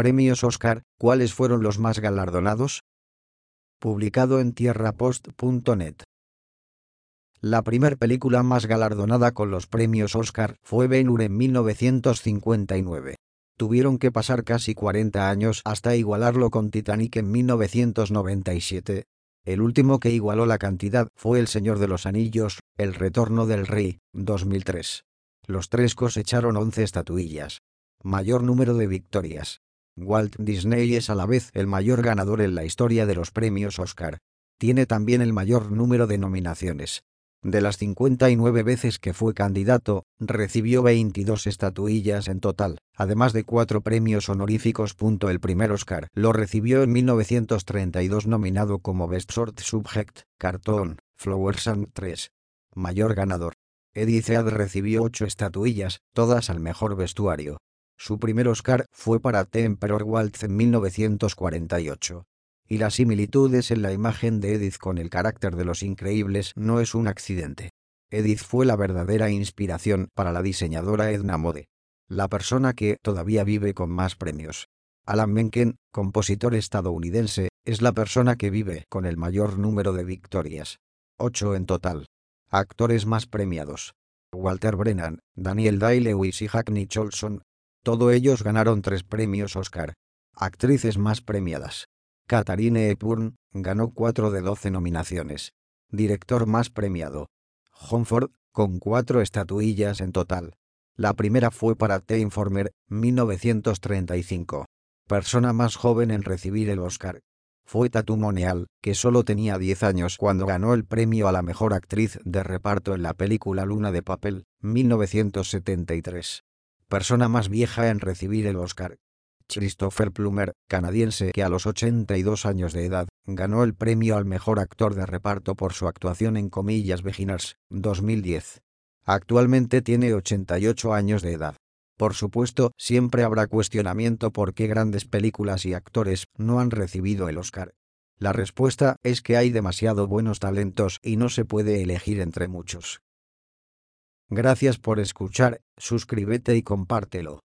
Premios Oscar, ¿cuáles fueron los más galardonados? Publicado en tierrapost.net. La primer película más galardonada con los premios Oscar fue Ben-Hur en 1959. Tuvieron que pasar casi 40 años hasta igualarlo con Titanic en 1997. El último que igualó la cantidad fue El Señor de los Anillos, El Retorno del Rey, 2003. Los tres cosecharon 11 estatuillas. Mayor número de victorias. Walt Disney es a la vez el mayor ganador en la historia de los premios Oscar. Tiene también el mayor número de nominaciones. De las 59 veces que fue candidato, recibió 22 estatuillas en total, además de cuatro premios honoríficos. El primer Oscar lo recibió en 1932 nominado como Best Short Subject, Cartoon, Flowers and 3. Mayor ganador. Edith Head recibió ocho estatuillas, todas al mejor vestuario. Su primer Oscar fue para The Emperor Waltz en 1948 y las similitudes en la imagen de Edith con el carácter de los increíbles no es un accidente. Edith fue la verdadera inspiración para la diseñadora Edna Mode, la persona que todavía vive con más premios. Alan Menken, compositor estadounidense, es la persona que vive con el mayor número de victorias. Ocho en total. Actores más premiados. Walter Brennan, Daniel Day-Lewis y Hackney Cholson. Todos ellos ganaron tres premios Oscar. Actrices más premiadas. Katharine Hepburn, ganó 4 de 12 nominaciones. Director más premiado. John con cuatro estatuillas en total. La primera fue para The Informer, 1935. Persona más joven en recibir el Oscar. Fue Tatum Moneal, que solo tenía 10 años cuando ganó el premio a la mejor actriz de reparto en la película Luna de Papel, 1973. Persona más vieja en recibir el Oscar. Christopher Plummer, canadiense que a los 82 años de edad, ganó el premio al mejor actor de reparto por su actuación en Comillas Beginners, 2010. Actualmente tiene 88 años de edad. Por supuesto, siempre habrá cuestionamiento por qué grandes películas y actores no han recibido el Oscar. La respuesta es que hay demasiado buenos talentos y no se puede elegir entre muchos. Gracias por escuchar, suscríbete y compártelo.